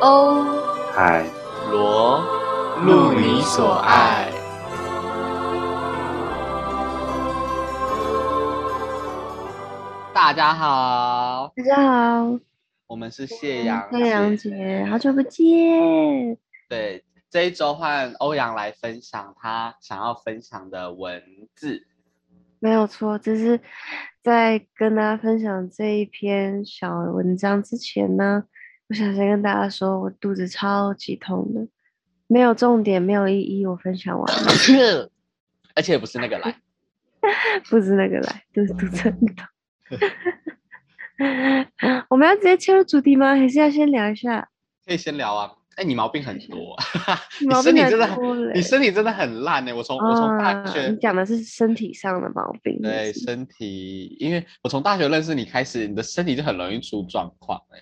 欧海罗路你所爱。大家好，大家好，我们是谢阳谢阳姐，好久不见。对，这一周换欧阳来分享他想要分享的文字。没有错，就是在跟大家分享这一篇小文章之前呢，我想先跟大家说，我肚子超级痛的，没有重点，没有意义，我分享完了，而且不是那个来，不是那个来，就是肚子很痛。我们要直接切入主题吗？还是要先聊一下？可以先聊啊。哎，你毛病很多，你身体真的你身体真的很烂呢。我从我从大啊学你讲的是身体上的毛病，对身体，因为我从大学认识你开始，你的身体就很容易出状况哎。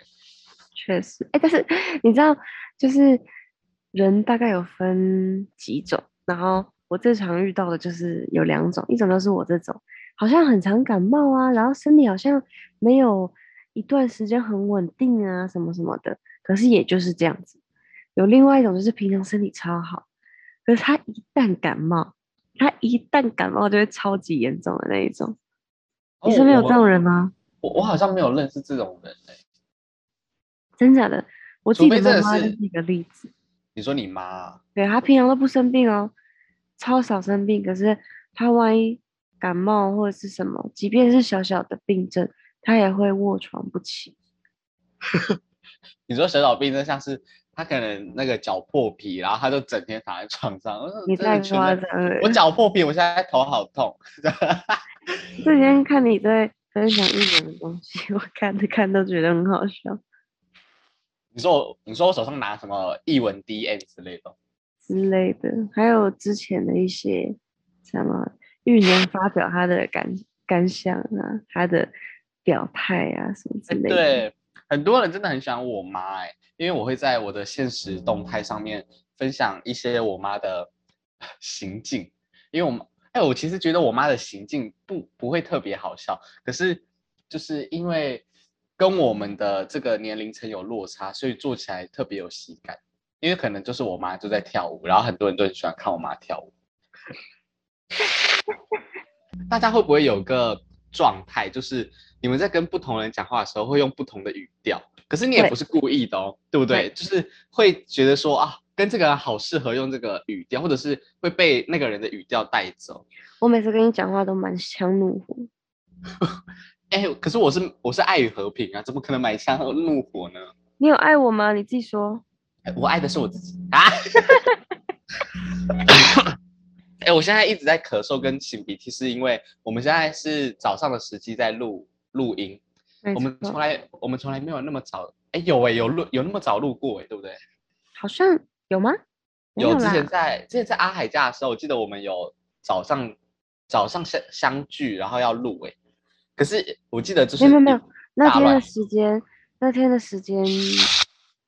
确实，哎，但是你知道，就是人大概有分几种，然后我最常遇到的就是有两种，一种就是我这种，好像很常感冒啊，然后身体好像没有一段时间很稳定啊，什么什么的，可是也就是这样子。有另外一种就是平常身体超好，可是他一旦感冒，他一旦感冒就会超级严重的那一种。你身边有这种人吗？我我好像没有认识这种人哎。真假的？我自除己的妈妈就是是一个例子。你说你妈啊？对她平常都不生病哦，超少生病。可是她万一感冒或者是什么，即便是小小的病症，她也会卧床不起。你说小小病症像是她可能那个脚破皮，然后她就整天躺在床上。呃你太真的觉得夸张了！我脚破皮，我现在头好痛。这几天 看你在分享一点的东西，我看着看都觉得很好笑你说我，你说我手上拿什么译文 DM 之类的？之类的，还有之前的一些什么玉年 发表他的感感想啊，他的表态啊什么之哎类的。对，很多人真的很喜欢我妈哎、因为我会在我的现实动态上面分享一些我妈的 行径，因为我妈，哎，我其实觉得我妈的行径不不会特别好笑，可是就是因为跟我们的这个年龄层有落差，所以做起来特别有喜感。因为可能就是我妈就在跳舞，然后很多人都很喜欢看我妈跳舞。大家会不会有个状态，就是你们在跟不同人讲话的时候会用不同的语调，可是你也不是故意的哦，对不对？就是会觉得说啊，跟这个人好适合用这个语调，或者是会被那个人的语调带走。我每次跟你讲话都蛮强怒 火。哎，可是我是我是爱与和平啊，怎么可能买枪和怒火呢？你有爱我吗？你自己说。哎我爱的是我自己啊！哎，我现在一直在咳嗽跟擤鼻涕，是因为我们现在是早上的时机在录录音，我们错从来我们从来没有那么早，哎，有哎有录有那么早录过哎，对不对？好像有吗？没有之前，在之前在阿海家的时候，我记得我们有早上早上相相聚，然后要录哎，可是我记得就是没有没有，那天的时间，那天的时间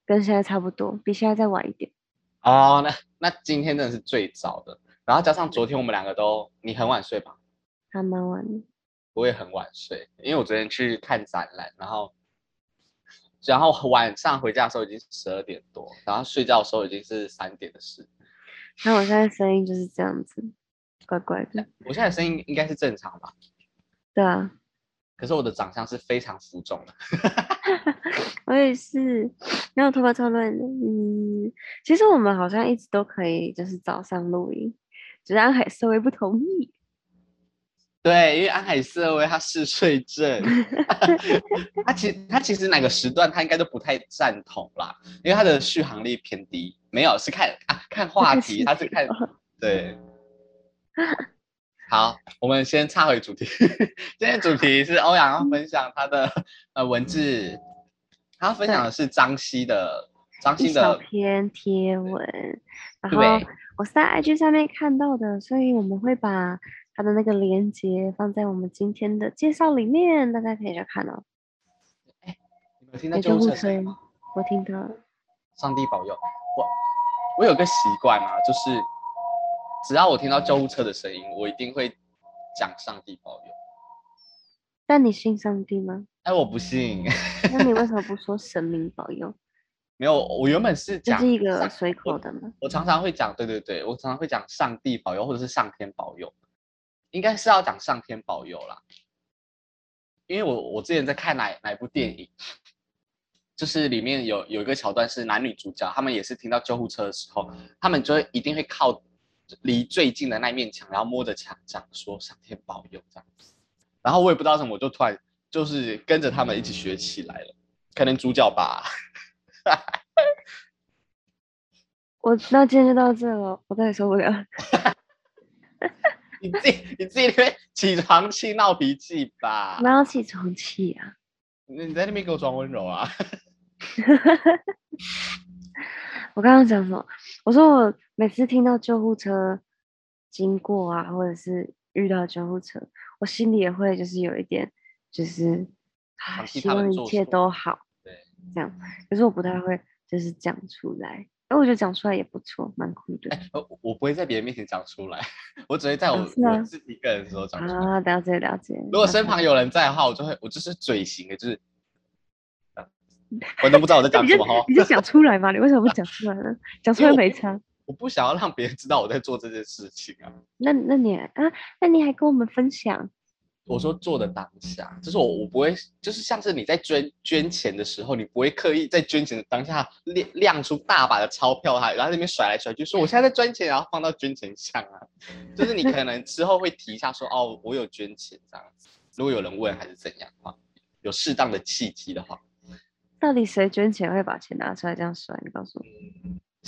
跟现在差不多，比现在再晚一点。哦，那那今天真的是最早的，然后加上昨天我们两个都你很晚睡吧？还蛮晚的。我也很晚睡，因为我昨天去看展览，然后然后晚上回家的时候已经十二点多，然后睡觉的时候已经是三点的事。那我现在声音就是这样子，怪怪的。我现在声音应该是正常吧？对啊，可是我的长相是非常浮肿的。我也是，然后头发超乱的。嗯，其实我们好像一直都可以，就是早上录音，只是安海社会不同意。对，因为安海瑟薇他嗜睡症，他其实他其实哪个时段他应该都不太赞同啦，因为他的续航力偏低。没有，是看啊看话看题，他是看频对。好，我们先插回主题。今天主题是欧阳要分享他的呃文字，他分享的是张希的张希的篇贴文，然后我是在 IG 上面看到的，所以我们会把他的那个链接放在我们今天的介绍里面，大家可以去看哦。你们听到有救护车吗？，我听到了。上帝保佑我！我有个习惯啊，就是只要我听到救护车的声音，我一定会讲上帝保佑。但你信上帝吗？哎，我不信，那你为什么不说 神明保佑？没有，我原本是讲这是一个上随口的嘛？我常常会讲，对对对，我常常会讲上帝保佑或者是上天保佑，应该是要讲上天保佑啦。因为我我之前在看哪哪部电影，就是里面有有一个桥段是男女主角，他们也是听到救护车的时候，他们就会一定会靠离最近的那面墙，然后摸着墙讲说上天保佑这样子。然后我也不知道什么，我就突然就是跟着他们一起学起来了，可能主角吧。我那今天就到这了，我再也受不了。你自己你自己那边起床气闹脾气吧，哪有起床气啊？你你在那边给我装温柔啊？我刚刚讲什么？我说我每次听到救护车经过啊，或者是遇到救护车，我心里也会就是有一点，就是啊，希望一切都好，对，这样。可是我不太会就是讲出来，哎，我觉得讲出来也不错，蛮酷的。哎，我我不会在别人面前讲出来，我只会在我、自己一个人的时候讲出来。啊，了解了解。如果身旁有人在的话，我就会我就是嘴型的，就是，我都不知道我在讲什么哈。你就讲出来嘛，你为什么不讲出来呢？讲出来没差。我不想要让别人知道我在做这件事情啊。那那你啊，那你还跟我们分享？我说做的当下，就是我我不会，就是像是你在捐捐钱的时候，你不会刻意在捐钱的当下亮亮出大把的钞票哈，然后在那边甩来甩去，说我现在在捐钱，然后放到捐钱箱啊。就是你可能之后会提一下说，哦，我有捐钱这样子。如果有人问还是怎样的话，有适当的契机的话，到底谁捐钱会把钱拿出来这样甩？你告诉我。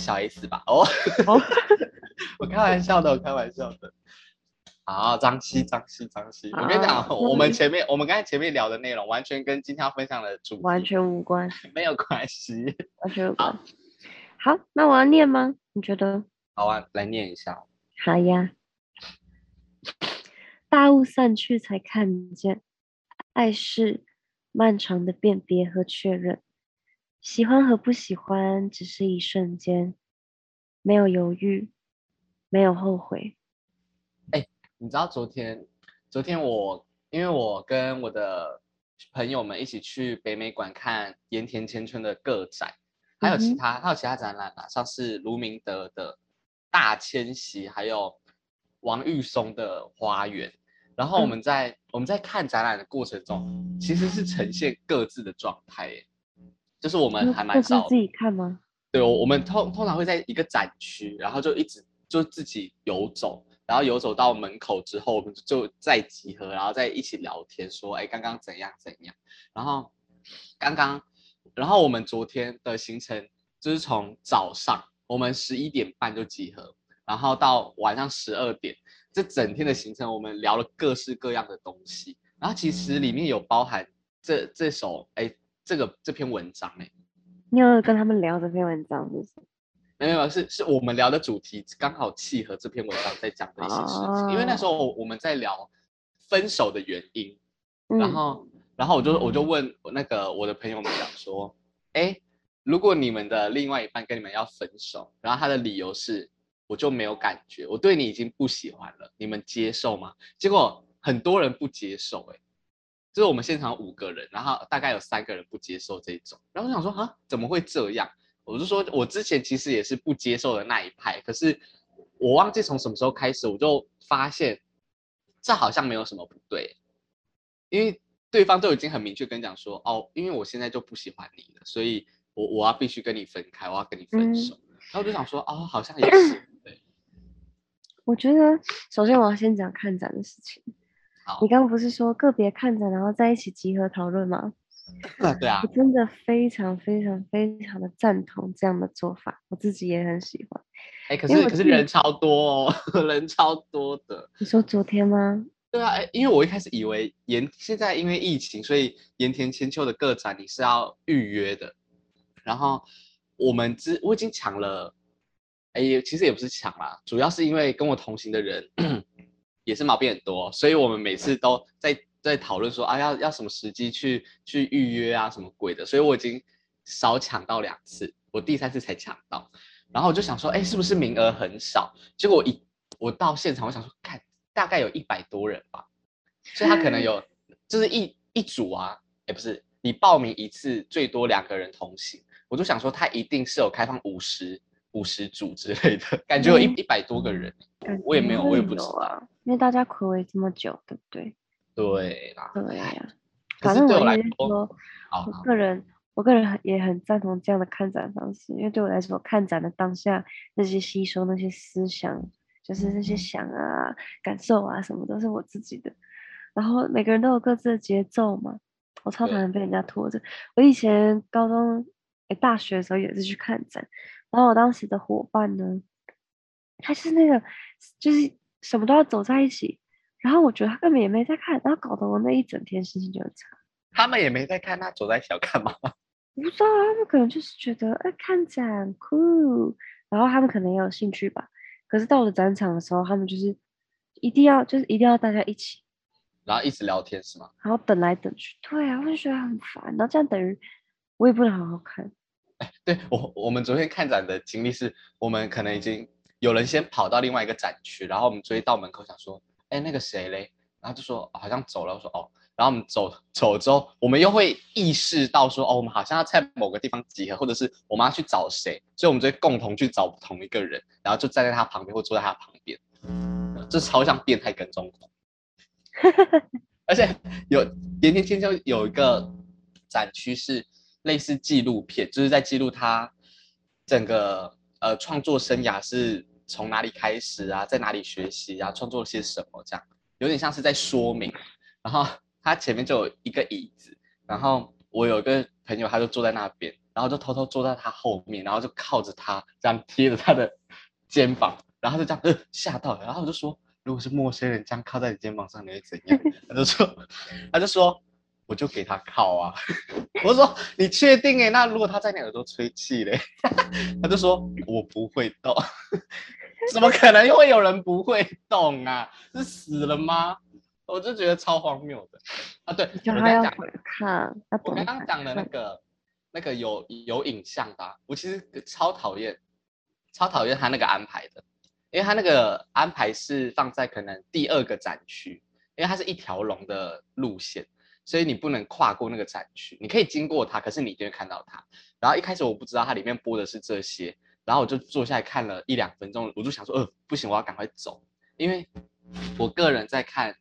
小 S 吧。哦，哦 我开玩笑的，我开玩笑的。好，张希，张希，张希，我跟你讲，我们前面我们刚才前面聊的内容，完全跟今天要分享的主题完全无关，没有关系。完全无关。好，那我要念吗？你觉得？好啊，来念一下哦。好呀。大雾散去才看见，爱是漫长的辨别和确认，喜欢和不喜欢只是一瞬间，没有犹豫，没有后悔。你知道昨天，昨天我因为我跟我的朋友们一起去北美馆看盐田千春的个展，还有其他、还有其他展览啊，像是卢明德的大迁徙，还有王玉松的花园。然后我嗯们在、我们在看展览的过程中，其实是呈现各自的状态耶，就是我们那还蛮少自己看吗？对，我我们通通常会在一个展区，然后就一直就自己游走，然后游走到门口之后，我们就就再集合，然后再一起聊天，说，哎，刚刚怎样怎样。然后刚刚，然后我们昨天的行程就是从早上我们十一点半就集合，然后到晚上十二点，这整天的行程我们聊了各式各样的东西，然后其实里面有包含这这首哎这个这篇文章哎。你有跟他们聊这篇文章是不是？没有，没有是是我们聊的主题刚好契合这篇文章在讲的一些事情，因为那时候我们在聊分手的原因，然嗯后然后我就我就问那个我的朋友们讲说，哎，如果你们的另外一半跟你们要分手，然后他的理由是我就没有感觉，我对你已经不喜欢了，你们接受吗？结果很多人不接受、哎。就是我们现场五个人，然后大概有三个人不接受这种，然后我想说啊，怎么会这样？我就说我之前其实也是不接受的那一派，可是我忘记从什么时候开始，我就发现这好像没有什么不对，因为对方都已经很明确跟你讲说，哦，因为我现在就不喜欢你了，所以我我要必须跟你分开，我要跟你分手。然后我就想说，哦，好像也是，对，我觉得首先我要先讲看展的事情。好你，刚刚不是说个别看展，然后在一起集合讨论吗？对啊我，真的非常非常非常的赞同这样的做法，我自己也很喜欢。哎，可是可是人超多哦，人超多的。你说昨天吗？对啊，哎因为我一开始以为盐现在因为疫情，所以盐田千秋的个展你是要预约的。然后我们之我已经抢了，哎，其实也不是抢啦，主要是因为跟我同行的人也是毛病很多，所以我们每次都在在讨论说啊要要什么时机去去预约啊什么鬼的，所以我已经少抢到两次，我第三次才抢到。然后我就想说，哎，是不是名额很少？结果一我到现场，我想说，看大概有一百多人吧，所以他可能有就是一一组啊，哎不是你报名一次最多两个人同行，我就想说他一定是有开放五十五十组之类的，感觉有一嗯一百多个人。感我也没有我也不知啊，因为大家暌违这么久，对不对？对啦，对呀、可是对反正我来说，我个人我个人很也很赞同这样的看展方式，因为对我来说，看展的当下那些吸收那些思想，就是那些想啊、感受啊什么，都是我自己的。然后每个人都有各自的节奏嘛，我超讨厌被人家拖着。我以前高中、诶大学的时候也是去看展，然后我当时的伙伴呢，他是那个就是什么都要走在一起，然后我觉得他根本也没在看，然后搞得我那一整天心情就很差。他们也没在看，他走在一起要干嘛？我 不知道啊，他们可能就是觉得哎看展酷，然后他们可能也有兴趣吧。可是到了展场的时候，他们就是一定要就是一定要大家一起，然后一直聊天是吗？然后等来等去。对啊，我就觉得很烦。然后这样等于我也不能好好看。对我，我们昨天看展的经历是，我们可能已经有人先跑到另外一个展区，然后我们追到门口想说，哎，那个谁嘞？然后就说、哦好像走了，我说哦，然后我们走走之后，我们又会意识到说，哦，我们好像要在某个地方集合，或者是我们要去找谁，所以我们就会共同去找同一个人，然后就站在他旁边或坐在他旁边，这超像变态跟踪狂。而且有盐田千秋有一个展区是类似纪录片，就是在记录他整个呃创作生涯是从哪里开始啊，在哪里学习啊，创作了些什么这样，有点像是在说明。然后他前面就有一个椅子，然后我有一个朋友他就坐在那边，然后就偷偷坐在他后面，然后就靠着他这样贴着他的肩膀，然后就这样呃吓到了，然后我就说。如果是陌生人这样靠在你肩膀上，你会怎样？他就说，他就说，我就给他靠啊。我说你确定哎？那如果他在你耳朵吹气嘞？他就说我不会动。怎么可能会有人不会动啊？是死了吗？我就觉得超荒谬的啊！对，叫我刚讲，他要回看，我刚刚讲的那抗个那个有有影像的啊、我其实超讨厌，超讨厌他那个安排的，因为他那个安排是放在可能第二个展区，因为它是一条龙的路线，所以你不能跨过那个展区，你可以经过它，可是你一定会看到它。然后一开始我不知道它里面播的是这些，然后我就坐下来看了一两分钟，我就想说，呃，不行，我要赶快走，因为我个人在看，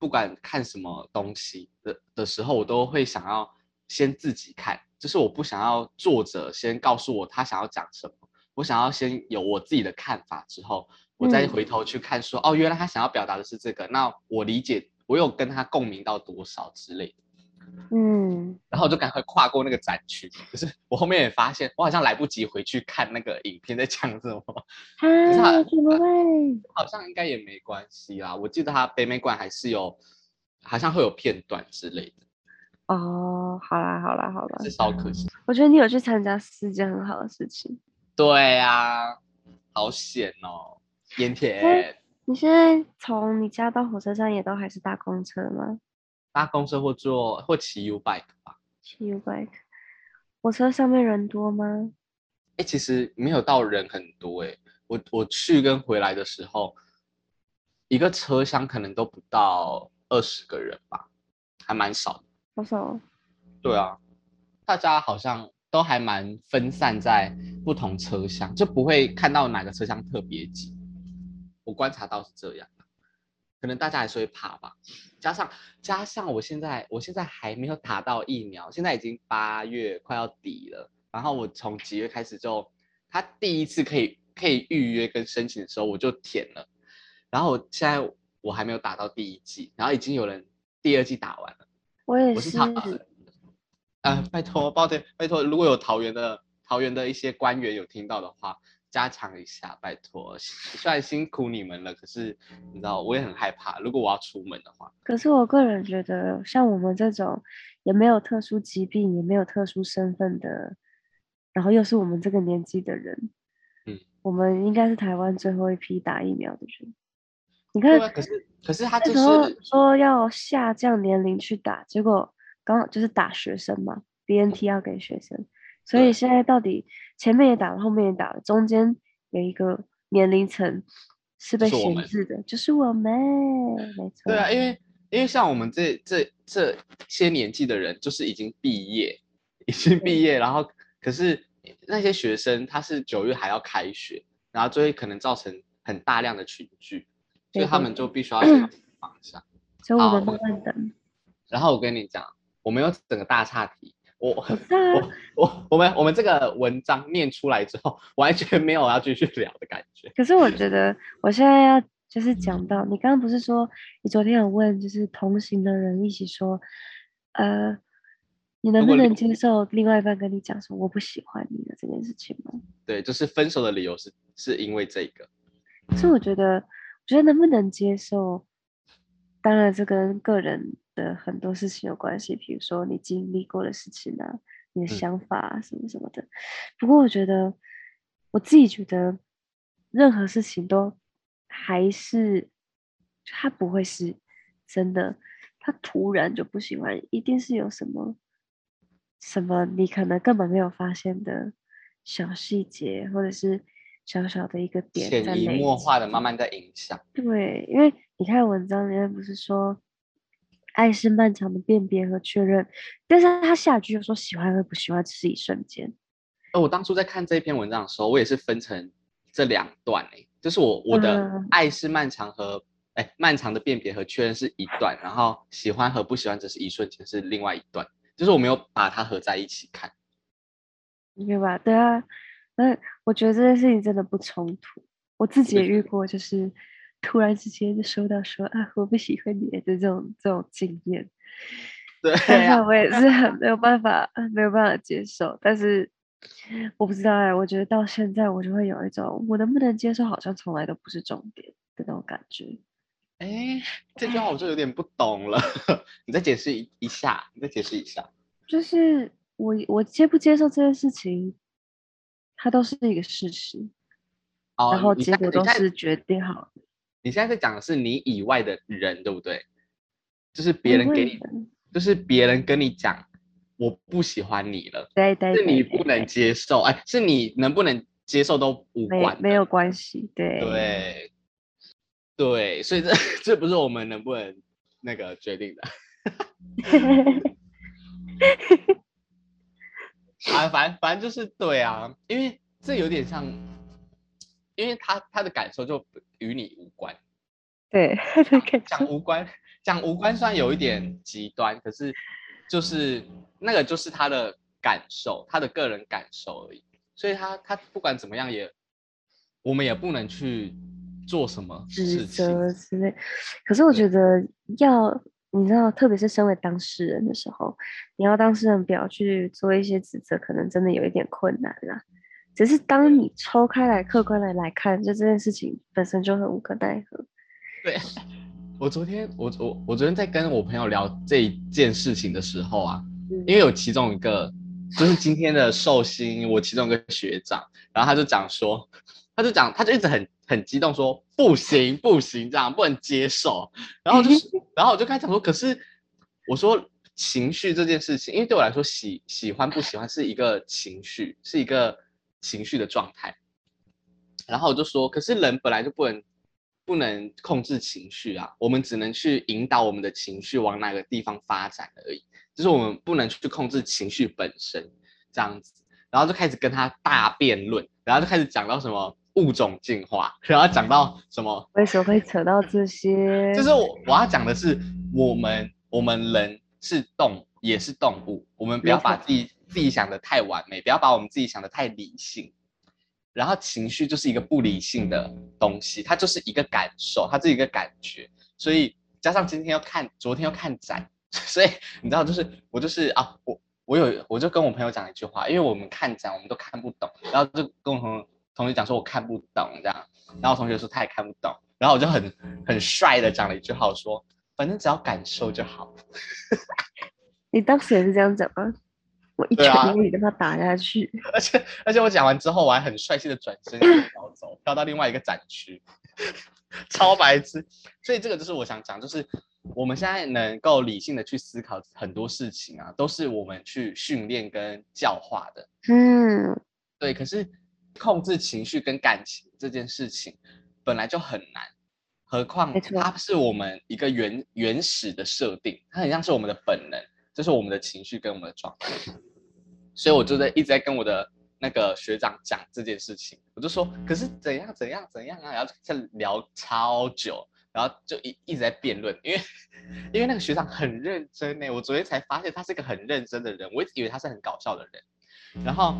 不管看什么东西的的时候，我都会想要先自己看，就是我不想要作者先告诉我他想要讲什么，我想要先有我自己的看法之后，我再嗯回头去看说，哦，原来他想要表达的是这个，那我理解，我有跟他共鸣到多少之类的。嗯，然后我就赶快跨过那个展区。可是我后面也发现，我好像来不及回去看那个影片在讲什么，啊，怎么会？好像应该也没关系啦。我记得他北美馆还是有，好像会有片段之类的，哦，好啦好啦好啦至少可惜。我觉得你有去参加是件很好的事情。对啊、好险哦，盐田哎你现在从你家到火车站也都还是搭公车吗？搭公车或坐或骑 U bike 吧。骑 U bike，火车上面人多吗？哎，其实没有到人很多哎，我我去跟回来的时候，一个车厢可能都不到二十个人吧，还蛮少的。多少？对啊，大家好像都还蛮分散在不同车厢，就不会看到哪个车厢特别挤。我观察到是这样，可能大家还是会怕吧。加上加上我现在我现在还没有打到疫苗，现在已经八月快要底了，然后我从几月开始就，他第一次可以可以预约跟申请的时候我就填了，然后我现在我还没有打到第一季，然后已经有人第二季打完了。我也是，我是桃，呃，拜托，抱歉，拜托，如果有桃园的桃园的一些官员有听到的话，加强一下，拜托。虽然辛苦你们了，可是你知道我也很害怕，如果我要出门的话，可是我个人觉得，像我们这种也没有特殊疾病，也没有特殊身份的，然后又是我们这个年纪的人，嗯，我们应该是台湾最后一批打疫苗的人。你看可是可是他就那时候是说要下降年龄去打，结果刚好就是打学生嘛，BNT 要给学生，所以对现在到底前面也打了，后面也打了，中间有一个年龄层是被闲置的，就是我们，没错。对啊，因为因为像我们这这这些年纪的人，就是已经毕业，已经毕业，然后可是那些学生他是九月还要开学，然后就会可能造成很大量的群聚，所以他们就必须要放下。所以我们慢慢等。然后我跟你讲，我们有整个大岔题。我 我我我们我们这个文章念出来之后，完全没有要继续聊的感觉。可是我觉得我现在要就是讲到，你刚刚不是说你昨天有问，就是同行的人一起说，呃，你能不能接受另外一半跟你讲说我不喜欢你的这件事情吗？对，就是分手的理由是是因为这个。可是我觉得，我觉得能不能接受，当然这跟个人。的很多事情有关系，比如说你经历过的事情啊，你的想法啊，什么什么的。不过我觉得，我自己觉得，任何事情都还是他不会是真的，他突然就不喜欢，一定是有什么什么你可能根本没有发现的小细节，或者是小小的一个点，潜移默化的慢慢在影响。对，因为你看文章里面不是说。爱是漫长的辨别和确认，但是他下句又说喜欢和不喜欢只是一瞬间。呃，我当初在看这篇文章的时候，我也是分成这两段诶，就是我我的爱是漫长和哎漫长的辨别和确认是一段，然后喜欢和不喜欢只是一瞬间是另外一段，就是我没有把它合在一起看。明白吧？对啊，嗯，我觉得这件事情真的不冲突，我自己也遇过，就是。突然之间就收到说啊，我不喜欢你的这种这种经验，对，我也是很没有办法，没有办法接受。但是我不知道哎，我觉得到现在我就会有一种我能不能接受，好像从来都不是重点的那种感觉。哎，这句话我就有点不懂了，你再解释一一下，你再解释一下。就是我我接不接受这件事情，它都是一个事实，然后结果都是决定好的。你现在在讲的是你以外的人，对不对？就是别人给你，就是别人跟你讲，我不喜欢你了，对对，是你不能接受，哎，是你能不能接受都无关，没有关系，对对对，所以这 这不是我们能不能那个决定的，啊，反反正就是对啊，因为这有点像。因为他他的感受就与你无关，对，讲无关，讲无关算有一点极端，可是就是那个就是他的感受，他的个人感受而已。所以他他不管怎么样也，我们也不能去做什么指责之类。可是我觉得要你知道，特别是身为当事人的时候，你要当事人不要去做一些指责，可能真的有一点困难啦。只是当你抽开来客观的来看，就这件事情本身就很无可奈何。对 我昨天，我我我昨天在跟我朋友聊这一件事情的时候啊，因为有其中一个就是今天的寿星，我其中一个学长，然后他就讲说，他就讲，他就一直很很激动说不行不行，这样不能接受。然后就是，然后我就开始讲说，可是我说情绪这件事情，因为对我来说，喜喜欢不喜欢是一个情绪，是一个。情绪的状态，然后我就说，可是人本来就不能不能控制情绪啊，我们只能去引导我们的情绪往哪个地方发展而已，就是我们不能去控制情绪本身这样子。然后就开始跟他大辩论，然后就开始讲到什么物种进化，然后讲到什么为什么会扯到这些？就是我我要讲的是，我们我们人是动也是动物，我们不要把自己。自己想的太完美，不要把我们自己想的太理性。然后情绪就是一个不理性的东西，它就是一个感受，它是一个感觉。所以加上今天要看，昨天要看展，所以你知道，就是我就是啊，我我有我就跟我朋友讲一句话，因为我们看展我们都看不懂，然后就跟我同同学讲说我看不懂这样，然后同学说他也看不懂，然后我就很很帅的讲了一句话，我说反正只要感受就好。你当时也是这样讲吗？我一拳可以跟他打下去，而且而且我讲完之后，我还很帅气的转身飘走，飘到另外一个展区，超白痴。所以这个就是我想讲，就是我们现在能够理性的去思考很多事情啊，都是我们去训练跟教化的。嗯，对。可是控制情绪跟感情这件事情本来就很难，何况它是我们一个原原始的设定，它很像是我们的本能，这是我们的情绪跟我们的状态。所以我就在一直在跟我的那个学长讲这件事情，我就说，可是怎样怎样怎样啊，然后在聊超久，然后就一一直在辩论，因为因为那个学长很认真呢，我昨天才发现他是一个很认真的人，我一直以为他是很搞笑的人，然后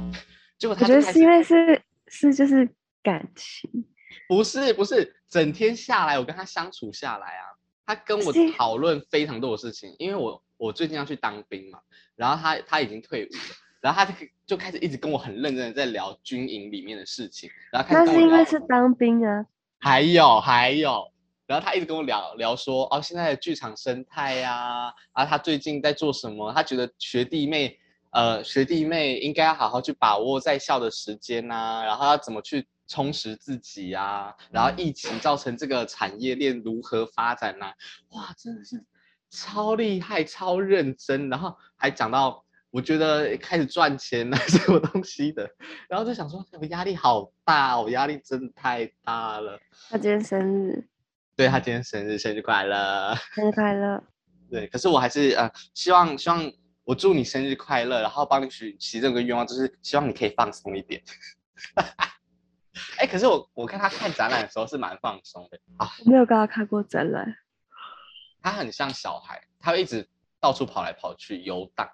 结果我觉他就开始得是因为是是就是感情，不是不是，整天下来我跟他相处下来啊，他跟我讨论非常多的事情，因为我我最近要去当兵嘛，然后他他已经退伍了，然后他就就开始一直跟我很认真的在聊军营里面的事情，然后开那是因为是当兵啊，还有还有，然后他一直跟我聊聊说，哦，现在的剧场生态呀、啊，他最近在做什么？他觉得学弟妹，呃，学弟妹应该要好好去把握在校的时间呐、然后要怎么去充实自己啊，然后疫情造成这个产业链如何发展呐、哇，真的是超厉害、超认真，然后还讲到。我觉得开始赚钱了，什么东西的，然后就想说，我压力好大，我压力真的太大了。他今天生日，对他今天生日，生日快乐！生日快乐！对，可是我还是呃，希望希望我祝你生日快乐，然后帮你许其中一个愿望，就是希望你可以放松一点。哎，可是我我看他看展览的时候是蛮放松的啊，我没有跟他看过展览，他很像小孩，他会一直到处跑来跑去游荡，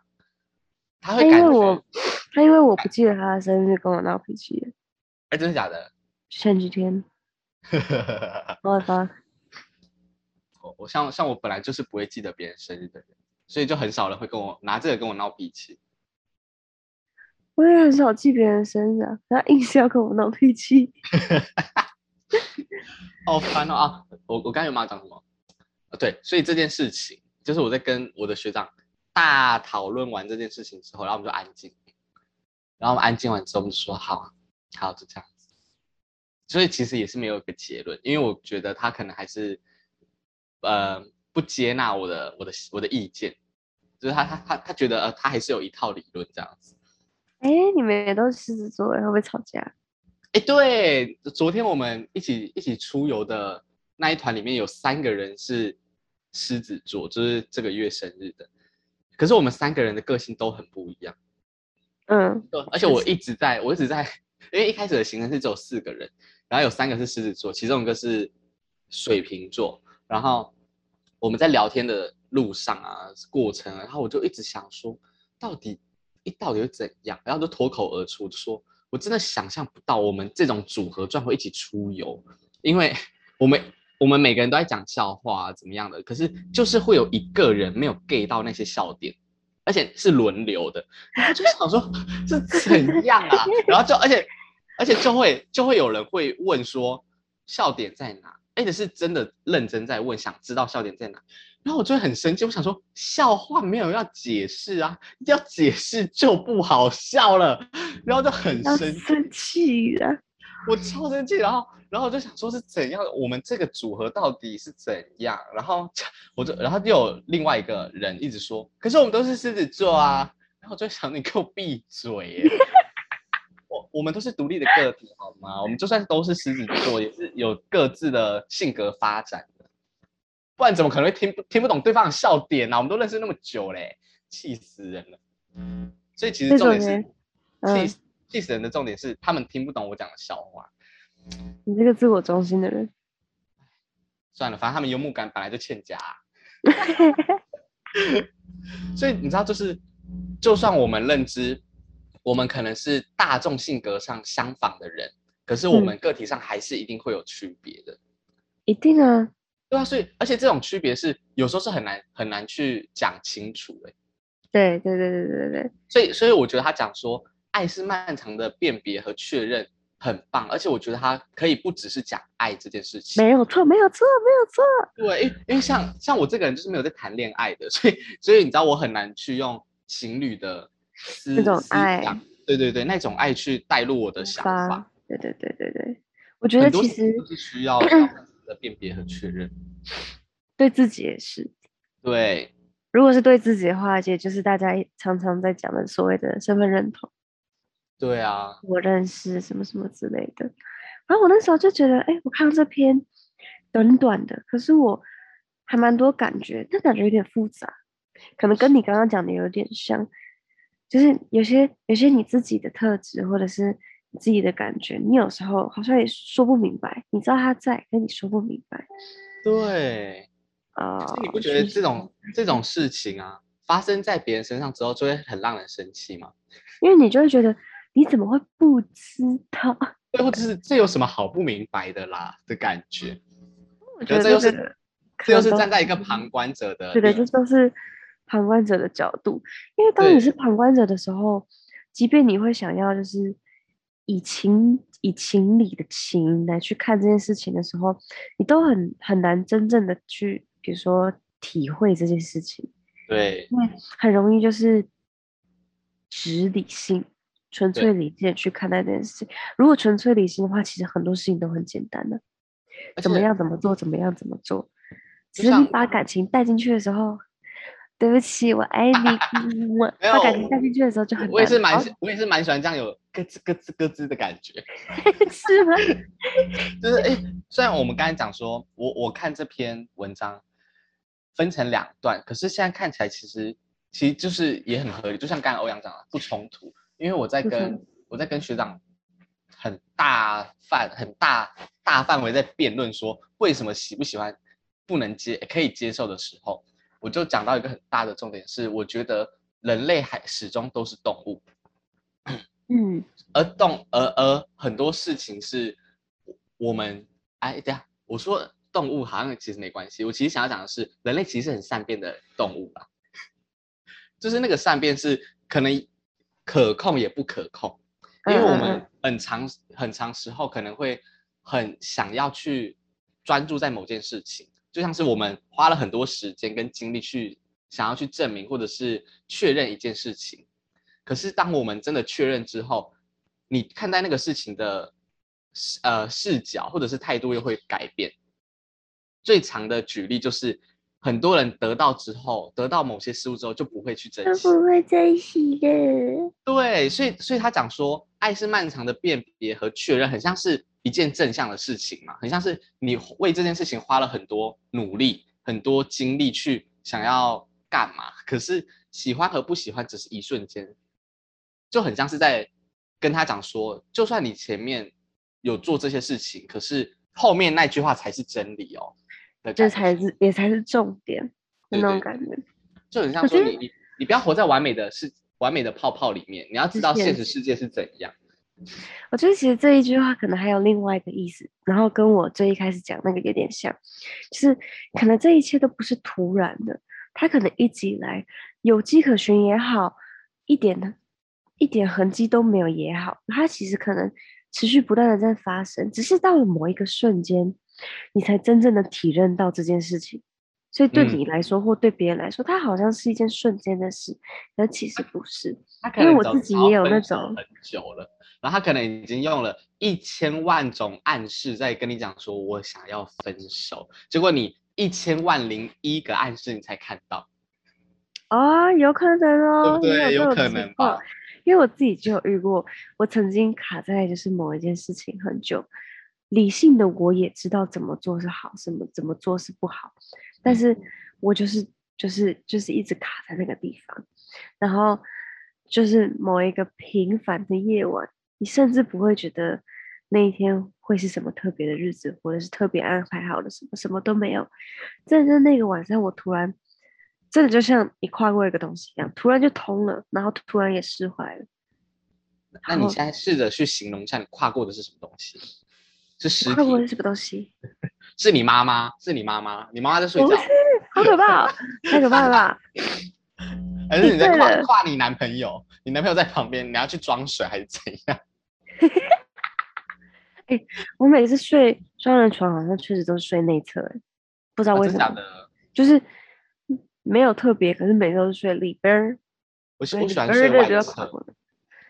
他他会感觉因为我，他因为我不记得他的生日跟我闹脾气了，哎，真的假的？前几天，我发我我像像我本来就是不会记得别人生日的人，所以就很少人会跟我拿这个跟我闹脾气。我也很少记别人生日啊，他硬是要跟我闹脾气。好烦哦啊！我我刚才有没有讲什么？啊，对，所以这件事情就是我在跟我的学长大讨论完这件事情之后，然后我们就安静，然后我们安静完之后，我们就说好，好，就这样子。所以其实也是没有一个结论，因为我觉得他可能还是呃不接纳我的我的我的意见，就是他他他他觉得呃他还是有一套理论这样子。哎，你们也都是狮子座，会不会吵架？哎，对，昨天我们一起一起出游的那一团里面有三个人是狮子座，就是这个月生日的。可是我们三个人的个性都很不一样，嗯，对，而且我一直在，我一直在，因为一开始的行程是只有四个人，然后有三个是狮子座，其中一个是水瓶座。然后我们在聊天的路上啊，过程啊，然后我就一直想说，到底一到底会怎样？然后就脱口而出就说，我真的想象不到我们这种组合居然会一起出游，因为我们我们每个人都在讲笑话、啊、怎么样的，可是就是会有一个人没有 get 到那些笑点，而且是轮流的，然后就想说是 怎样啊？然后就而且而且就会就会有人会问说笑点在哪？而且是真的认真在问，想知道笑点在哪。然后我就会很生气，我想说笑话没有要解释啊，要解释就不好笑了，然后就很生气。生气了。我超生气，然后然后我就想说是怎样，我们这个组合到底是怎样？然后我就然后又有另外一个人一直说，可是我们都是狮子座啊，然后我就想你给我闭嘴耶！我我们都是独立的个体好吗？我们就算都是狮子座，也是有各自的性格发展的，不然怎么可能会听不听不懂对方的笑点呢、啊？我们都认识那么久嘞，气死人了！所以其实重点是嗯气气死人的重点是他们听不懂我讲的笑话。你这个自我中心的人，算了，反正他们幽默感本来就欠佳啊、所以你知道，就是就算我们认知，我们可能是大众性格上相仿的人，可是我嗯们个体上还是一定会有区别的。一定啊，对啊，所以而且这种区别是有时候是很难很难去讲清楚的。对对对对对对对，所以所以我觉得他讲说爱是漫长的辨别和确认很棒，而且我觉得它可以不只是讲爱这件事情。没有错，没有错，没有错。对，因为因为像像我这个人就是没有在谈恋爱的，所以所以你知道我很难去用情侣的思那种爱对对对，那种爱去带入我的想法。，对对对对对，我觉得其实都是需要 要的辨别和确认。对自己也是。对，如果是对自己的话，也就是大家常常在讲的所谓的身份认同，对啊，我认识什么什么之类的。然后我那时候就觉得，哎，我看到这篇短短的，可是我还蛮多感觉，但感觉有点复杂，可能跟你刚刚讲的有点像，就是有些有些你自己的特质或者是你自己的感觉，你有时候好像也说不明白，你知道他在，跟你说不明白。对，啊、你不觉得这种这种事情啊，发生在别人身上之后，就会很让人生气吗？因为你就会觉得你怎么会不知道？对，或者是这有什么好不明白的啦的感觉？我觉得这又是这又是站在一个旁观者的对的，这都是旁观者的角度。因为当你是旁观者的时候，即便你会想要就是以情以情理的情来去看这件事情的时候，你都很很难真正的去，比如说体会这件事情，对因为很容易就是只理性。纯粹理性地去看待这件事情。如果纯粹理性的话，其实很多事情都很简单的，怎么样怎么做，怎么样怎么做。只是你把感情带进去的时候，对不起，我爱你，没有把感情带进去的时候就很难。我也是蛮我也是蛮喜欢这样有咯吱咯吱咯吱的感觉。是吗？就是哎、诶虽然我们刚才讲说，我我看这篇文章分成两段，可是现在看起来其实其实就是也很合理，就像刚才欧阳讲的，不冲突。因为我在不跟我在跟学长很大范很大大范围在辩论说为什么喜不喜欢不能接可以接受的时候，我就讲到一个很大的重点是，我觉得人类还始终都是动物，嗯，而动而而很多事情是我们哎，等一下我说动物好像其实没关系，我其实想要讲的是人类其实是很善变的动物吧，就是那个善变是可能可控也不可控，因为我们很长很长时候可能会很想要去专注在某件事情，就像是我们花了很多时间跟精力去想要去证明或者是确认一件事情，可是当我们真的确认之后，你看待那个事情的视呃视角或者是态度又会改变。最长的举例就是，很多人得到之后，得到某些事物之后就不会去珍惜。都不会珍惜的。对，所以所以他讲说，爱是漫长的辨别和确认，很像是一件正向的事情嘛，很像是你为这件事情花了很多努力、很多精力去想要干嘛，可是喜欢和不喜欢只是一瞬间，就很像是在跟他讲说，就算你前面有做这些事情，可是后面那句话才是真理哦，的这才是也才是重点的那种感觉。就很像说你你你不要活在完美的世完美的泡泡里面，你要知道现现实世界是怎样。我觉得其实这一句话可能还有另外一个意思，然后跟我最一开始讲那个有点像，就是可能这一切都不是突然的，它可能一直以来有迹可循也好，一点一点痕迹都没有也好，它其实可能持续不断的在发生，只是到了某一个瞬间，你才真正的体认到这件事情。所以对嗯你来说，或对别人来说，它好像是一件瞬间的事，而其实不是。因为我自己也有分那种手很久了，然后他可能已经用了一千万种暗示在跟你讲说我想要分手，结果你一千万零一个暗示你才看到，啊，有可能哦，不对？有可能吧？因为我自己就有遇过，我曾经卡在就是某一件事情很久，理性的我也知道怎么做是好，什么怎么做是不好，但嗯是我就是就是就是一直卡在那个地方，然后就是某一个平凡的夜晚，你甚至不会觉得那一天会是什么特别的日子，或者是特别安排好的什么，什么都没有。真的是那个晚上，我突然真的就像你跨过一个东西一样，突然就通了，然后突然也释怀了。那你现在试着去形容一下你跨过的是什么东西？是尸体？什么东西？是你妈妈？是你妈妈？你妈妈在睡觉不是，好可怕、哦，太可怕了吧！还是你在对了跨跨你男朋友？你男朋友在旁边，你要去装水还是怎样？我每次睡双人床，好像确实都是睡内侧，哎，不知道啊为什么，的？就是没有特别，可是每次都是睡里边儿，我喜我喜欢睡外侧。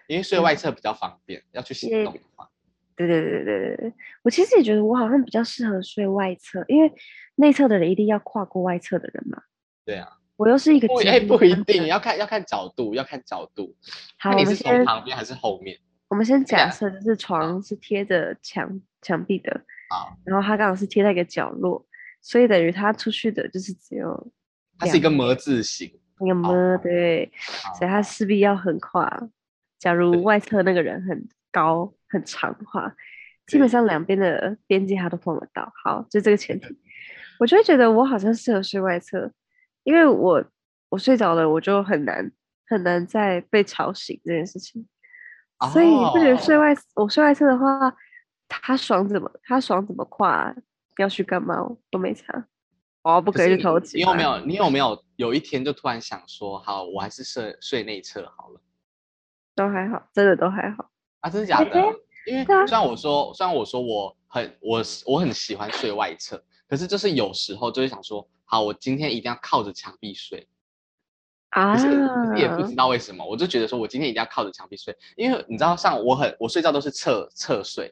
因为睡外侧比较方便，要去行也动的话。对对对对对对，我其实也觉得我好像比较适合睡外侧，因为内侧的人一定要跨过外侧的人嘛。对啊，我又是一个不哎不一定，要看要看角度，要看角度。好，看你是从旁边还是后面？我们先假设就是床是贴着墙墙壁的，啊，然后它刚好是贴在一个角落，所以等于它出去的就是只有它是一个么字形，一个么，对，所以它势必要横跨。假如外侧那个人很高很长的话，基本上两边的边界他都碰得到。好，就这个前提，我就会觉得我好像适合睡外侧，因为我我睡着了，我就很难很难再被吵醒这件事情。所以你不觉得睡哦外我睡外侧的话，他爽怎么他爽怎么跨要去干嘛都没差。哦，不可以偷情。你有没？有？你有没有有一天就突然想说，好，我还是睡睡内侧好了都还好，真的都还好。啊？真的假的？因为虽然我说，虽然我说我很我我很喜欢睡外侧，可是就是有时候就会想说，好，我今天一定要靠着墙壁睡。啊可是可是也不知道为什么，我就觉得说我今天一定要靠着墙壁睡，因为你知道，像我很我睡觉都是侧侧睡，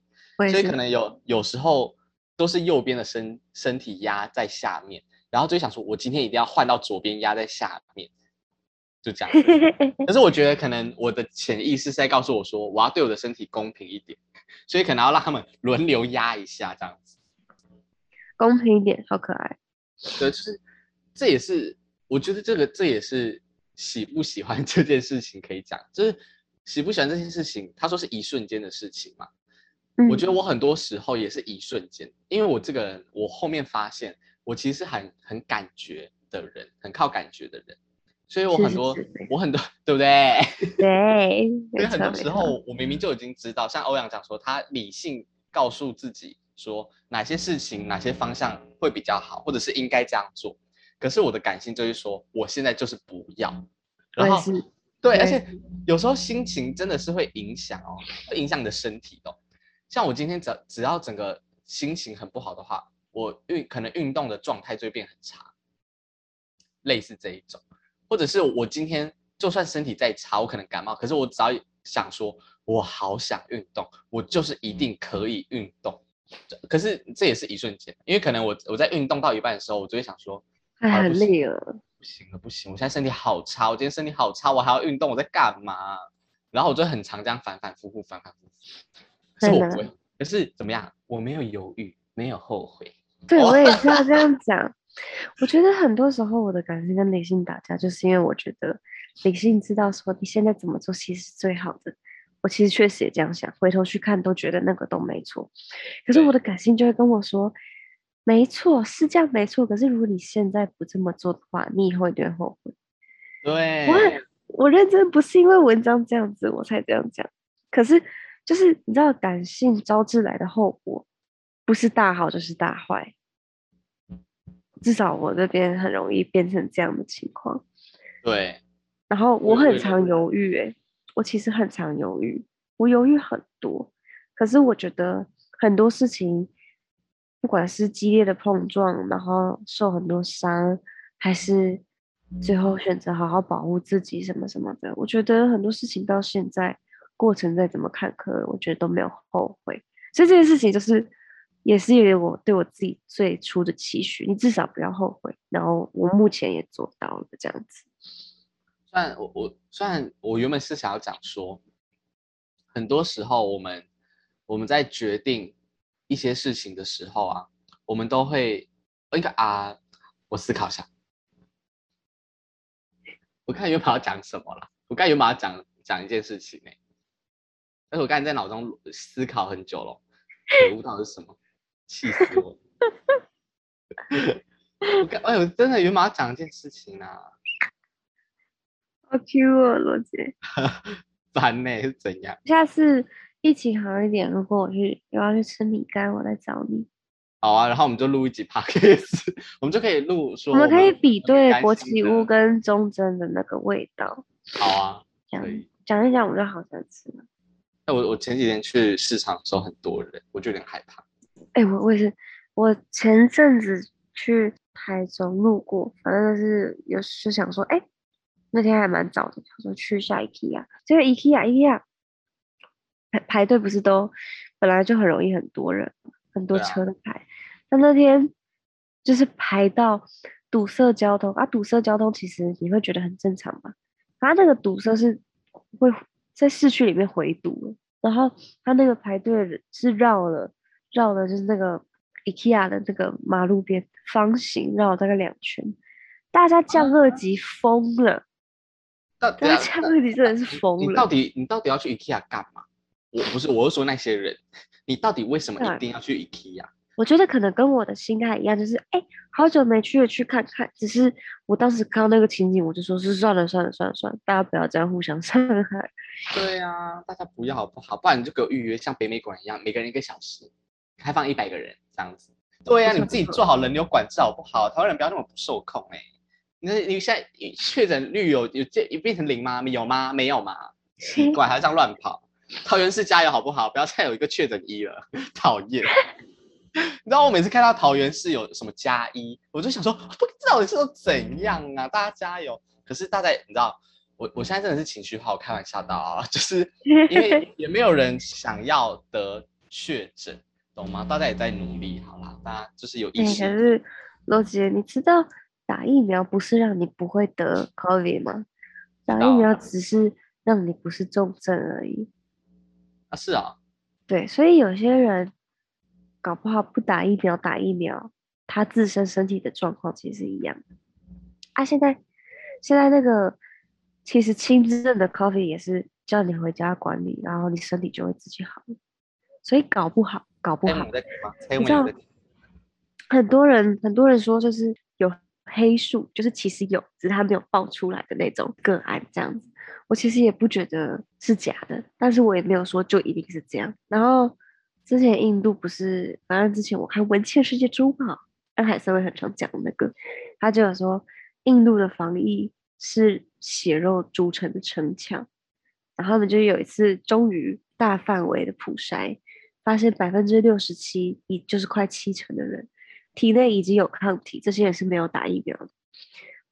所以可能有有时候都是右边的身身体压在下面，然后就想说我今天一定要换到左边压在下面，就这样子。可是我觉得可能我的潜意识是在告诉我说，我要对我的身体公平一点，所以可能要让他们轮流压一下这样子。公平一点，好可爱。对，就是这也是我觉得这个这也是喜不喜欢 这件事情可以讲，就是喜不喜欢这件事情，他说是一瞬间的事情嘛。嗯，我觉得我很多时候也是一瞬间，因为我这个人，我后面发现我其实是很很感觉的人，很靠感觉的人，所以我很多我很多对不对？对，因为很多时候我明明就已经知道，像欧阳讲说，他理性告诉自己说哪些事情、哪些方向会比较好，或者是应该这样做。可是我的感性就是说，我现在就是不要。然后。对，而且有时候心情真的是会影响哦，会影响你的身体的哦。像我今天只要只要整个心情很不好的话，我运可能运动的状态就会变很差，类似这一种，或者是我今天就算身体再差，我可能感冒，可是我只要想说，我好想运动，我就是一定可以运动。可是这也是一瞬间，因为可能我我在运动到一半的时候，我就会想说，哎，很累了。不行了，不行，我现在身体好差，我今天身体好差，我还要运动，我在干嘛？然后我就很常这样反反复复，反反复复。可是我不会，可是怎么样？我没有犹豫，没有后悔。对，哦我也是要这样 讲。我觉得很多时候我的感性跟理性打架，就是因为我觉得理性知道说你现在怎么做其实是最好的。我其实确实也这样想，回头去看都觉得那个都没错。可是我的感性就会跟我说，没错，是这样没错。可是如果你现在不这么做的话，你以后一定会后悔。对，我很我认真不是因为文章这样子我才这样讲，可是就是你知道，感性招致来的后果，不是大好就是大坏。至少我这边很容易变成这样的情况，对，然后我很常犹豫、欸，我其实很常犹豫，我犹豫很多，可是我觉得很多事情，不管是激烈的碰撞，然后受很多伤，还是最后选择好好保护自己什么什么的，我觉得很多事情到现在过程再怎么坎坷，我觉得都没有后悔。所以这件事情就是也是因为我对我自己最初的期许，你至少不要后悔。然后我目前也做到了这样子。虽然我我虽然我原本是想要讲说，很多时候我们我们在决定一些事情的时候啊，我们都会应该啊，我思考一下，我看原本要讲什么了，我看原本要讲讲一件事情呢、但是我刚才在脑中思考很久了，可恶到是什么？气死我！我刚哎呦，真的原本要讲一件事情啊。好 Q 哦，罗姐。烦呢、是怎样？下次疫情好一点，如果我去又要去吃米干，我来找你。好啊，然后我们就录一集 podcast，我们就可以录说我们可以比对国旗屋跟中贞的那个味道，好啊，这样可以。讲一讲，我就好想吃了。那我我前几天去市场的时候很多人，我就有点害怕。哎、我我也是，我前阵子去台中路过，反正就是有就想说，哎、那天还蛮早的，想说去一下 IKEA，结果 IKEA IKEA 排排队不是都本来就很容易很多人，很多车的排，但那天就是排到堵塞交通啊，堵塞交通其实你会觉得很正常吧？它那个堵塞是会在市区里面回堵，然后它那个排队是绕了绕的就是那个 IKEA 的这个马路边方形绕了大概两圈，大家降二级疯了，到大家降二级真的是疯了你到。底你到底要去 IKEA 干嘛？我不是，我是说那些人，你到底为什么一定要去 IKEA？我觉得可能跟我的心态一样，就是哎，好久没去了，去看看。只是我当时看到那个情景，我就说是算了算了算了算了，大家不要这样互相 伤害。对啊，大家不要好不好？不然你就给我预约，像北美馆一样，每个人一个小时，开放一百个人这样子。对呀、你们自己做好人流管制好不好？台湾人不要那么不受控哎、你那你现在确诊率有有这有变成零吗？有吗？没有吗？奇怪，还这样乱跑。桃园市加油好不好？不要再有一个确诊一了，讨厌。你知道我每次看到桃园市有什么加一，我就想说，不知道底是都怎样啊？大家加油！可是大家你知道，我我现在真的是情绪化，我开玩笑的啊，就是因为也没有人想要得确诊，懂吗？大家也在努力，好啦，大家就是有意哎，可识。是罗姐，你知道打疫苗不是让你不会得 COVID 吗？打疫苗只是让你不是重症而已。啊，是啊，对，所以有些人搞不好不打疫苗，打疫苗，他自身身体的状况其实是一样的。啊，现在现在那个其实轻症的 COVID 也是叫你回家管理，然后你身体就会自己好了。所以搞不好，搞不好你知道。很多人很多人说就是有黑数，就是其实有，只是他没有爆出来的那种个案这样子。我其实也不觉得是假的，但是我也没有说就一定是这样。然后之前印度不是，反正之前我看《文茜世界珠宝》，安海瑟薇很常讲的那个，他就有说印度的防疫是血肉筑成的城墙，然后他们就有一次终于大范围的普筛，发现百分之六十七，也就是快七成的人体内已经有抗体，这些人是没有打疫苗的，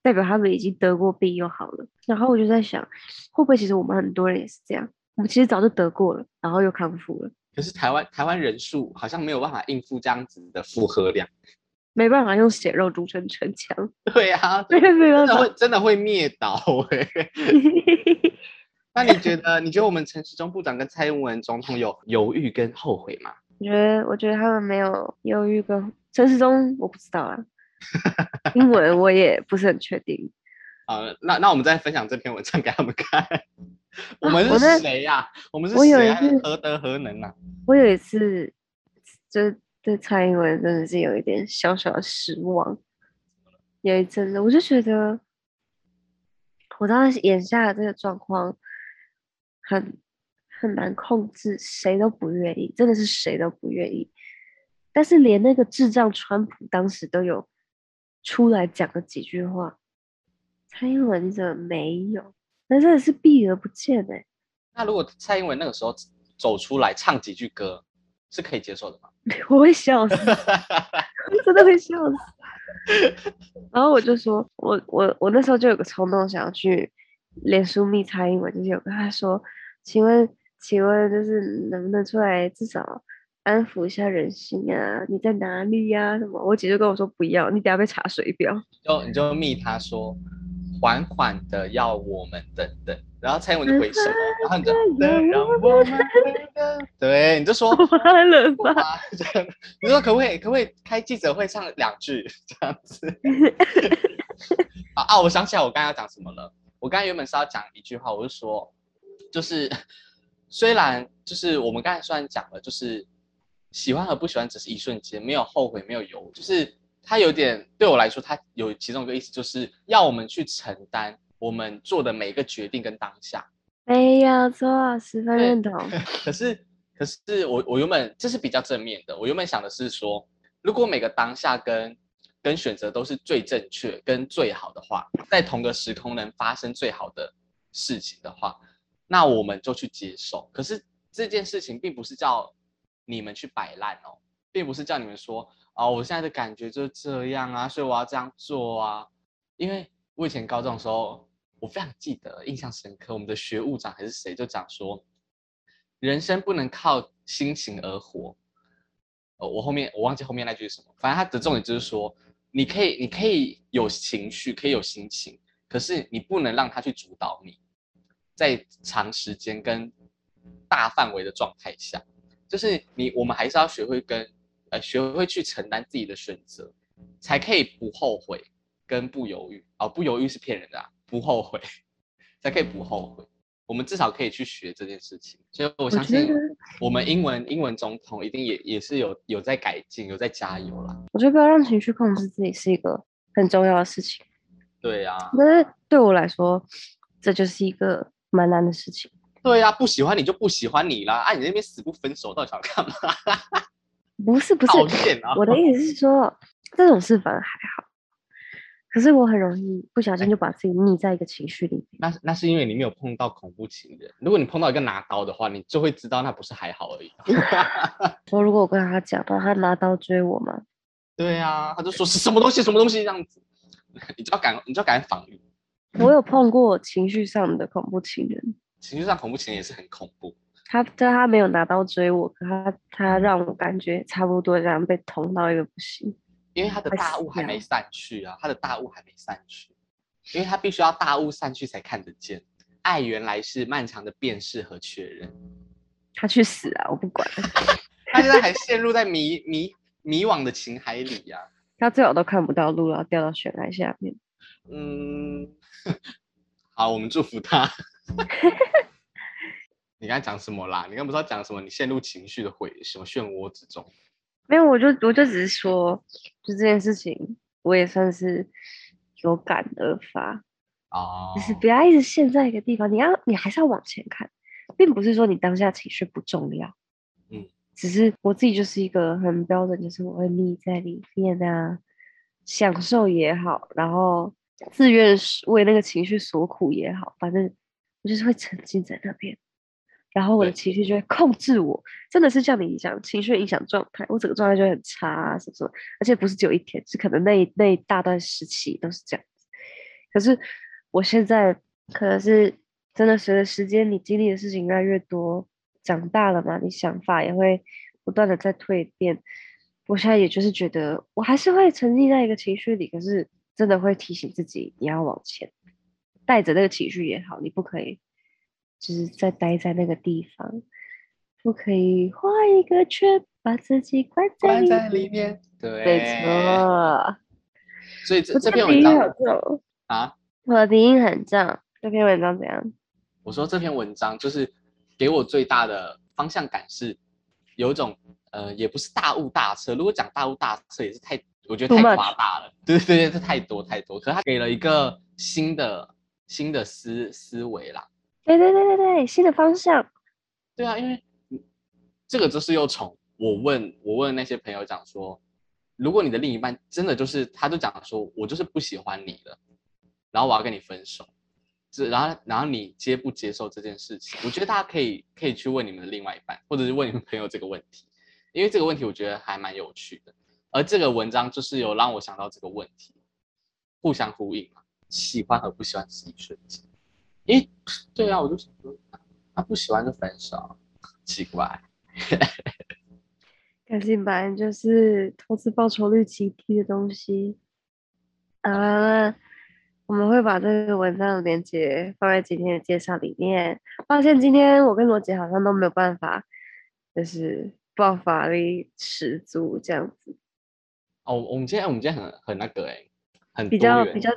代表他们已经得过病又好了。然后我就在想，会不会其实我们很多人也是这样？我们其实早就得过了，然后又康复了，可是台湾台湾人数好像没有办法应付这样子的负荷量。没办法用血肉筑成城墙，对啊，没 没办法真的会。真的会灭岛哎、那你觉得你觉得我们陈时中部长跟蔡英文总统有犹豫跟后悔吗？我觉得，我觉得他们没有犹豫跟陈时中，我不知道啊，英文我也不是很确定。呃，那那我们再分享这篇文章给他们看。我们是谁呀、我们是谁啊？何德何能啊？我有一次就对蔡英文真的是有一点小小的失望，有一阵子我就觉得，我当时眼下的这个状况很很难控制，谁都不愿意，真的是谁都不愿意。但是连那个智障川普当时都有出来讲了几句话，蔡英文怎么没有？那真的是避而不见哎、那如果蔡英文那个时候走出来唱几句歌，是可以接受的吗？我会笑死。我真的会笑死。然后我就说，我我我那时候就有个冲动，想要去脸书密蔡英文，就是有跟他说，请问请问就是能不能出来至少安抚一下人心啊？你在哪里呀、什么？我姐就跟我说不要，你等下被查水表。就你就密他说，缓缓的要我们等等，然后蔡英文就回什么，然后你就等让我们等等，对，你就说完了吧？啊，这样你说可不可以可不可以开记者会唱两句这样子？啊啊！我想起来我刚刚要讲什么了。我刚才原本是要讲一句话，我是说，就是 虽然就是我们刚才虽然讲了，就是喜欢和不喜欢只是一瞬间，没有后悔，没有犹豫，就是它有点对我来说，它有其中一个意思，就是要我们去承担我们做的每一个决定跟当下。没有错，十分对认同。可是，可是我我原本这是比较正面的，我原本想的是说，如果每个当下跟跟选择都是最正确跟最好的话，在同个时空能发生最好的事情的话，那我们就去接受。可是这件事情并不是叫你们去摆烂哦，并不是叫你们说哦，我现在的感觉就是这样啊，所以我要这样做啊。因为我以前高中的时候，我非常记得，印象深刻，我们的学务长还是谁就讲说，人生不能靠心情而活。呃，我后面我忘记后面那句是什么，反正他的重点就是说，你可以你可以有情绪，可以有心情，可是你不能让它去主导你，在长时间跟大范围的状态下，就是你我们还是要学会跟呃学会去承担自己的选择，才可以不后悔跟不犹豫。哦，不犹豫是骗人的、啊，不后悔 才可以不后悔。我们至少可以去学这件事情，所以我相信我们英文英文总统一定也也是有有在改进，有在加油啦。我觉得不要让情绪控制自己是一个很重要的事情。对呀、但是对我来说，这就是一个蛮难的事情。对呀、不喜欢你就不喜欢你啦，啊，你那边死不分手，到底想干嘛？不是不是，啊！我的意思是说，这种事反而还好。可是我很容易不小心就把自己溺在一个情绪里面。那那是因为你没有碰到恐怖情人。如果你碰到一个拿刀的话，你就会知道那不是还好而已。说如果我跟他讲，他拿刀追我吗，对啊，他就说是什么东西什么东西这样子，你就要敢你就要敢防御。我有碰过情绪上的恐怖情人，情绪上恐怖情人也是很恐怖。他但他没有拿刀追我，可他他让我感觉差不多这样被捅到一个不行。因为他的大雾还没散去啊，他的大雾还没散去，因为他必须要大雾散去才看得见。爱原来是漫长的辨识和确认，他去死啊！我不管，他现在还陷入在迷迷迷惘的情海里呀、他最好都看不到路，然后掉到悬崖下面。嗯，好，我们祝福他。你刚才讲什么啦？你刚不知道讲什么？你陷入情绪的回什么漩涡之中？没有，我就我就只是说，就这件事情，我也算是有感而发，哦就是不要一直陷在一个地方，你要你还是要往前看，并不是说你当下情绪不重要，嗯，只是我自己就是一个很标准，就是我会腻在里面啊，享受也好，然后自愿为那个情绪所苦也好，反正我就是会沉浸在那边。然后我的情绪就会控制我，真的是像你讲，情绪影响状态，我整个状态就会很差啊，什么什么，而且不是只有一天，是可能那一那一大段时期都是这样子。可是我现在可能是真的随着时间，你经历的事情越来越多，长大了嘛，你想法也会不断的在蜕变。我现在也就是觉得，我还是会沉浸在一个情绪里，可是真的会提醒自己，你要往前，带着那个情绪也好，你不可以就是再待在那个地方，不可以画一个圈，把自己关在里关在面。里面，对，没错，所以这这篇文章啊，我的鼻音很重。这篇文章怎样？我说这篇文章就是给我最大的方向感是有一种呃，也不是大雾大彻。如果讲大雾大彻也是太，我觉得太夸大了。对对对，这太多太多。可是他给了一个新的新的思思维啦。对对对对对，新的方向。对啊，因为这个就是又从我问我问那些朋友讲说，如果你的另一半真的就是，他就讲说我就是不喜欢你了，然后我要跟你分手，这然后然后你接不接受这件事情？我觉得大家可以可以去问你们的另外一半，或者是问你们朋友这个问题，因为这个问题我觉得还蛮有趣的。而这个文章就是有让我想到这个问题，互相呼应嘛，喜欢和不喜欢是一瞬间。诶，对啊，我就想说，他不喜欢就分手，奇怪。感情本来就是投资报酬率极低的东西。啊，我们会把这个文章的链接放在今天的介绍里面。发现今天我跟罗杰好像都没有办法，就是爆发力十足这样子，哦，我们今天我们今天很很那个哎、很比较比较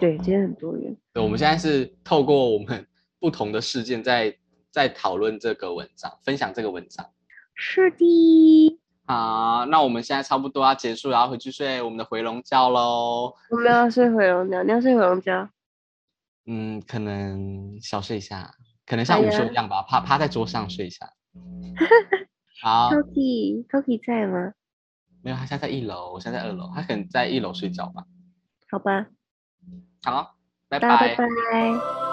对，今天很多元。对，我们现在是透过我们不同的事件在在讨论这个文章，分享这个文章。是的，好，那我们现在差不多要结束，然后回去睡我们的回笼觉喽。我们要睡回笼觉，你要睡回笼觉。嗯，可能小睡一下，可能像午休一样吧，趴趴在桌上睡一下。好，Toki，Toki 在吗？没有，他现在在一楼，我现在在二楼，他可能在一楼睡觉吧。好吧，好，拜拜拜拜。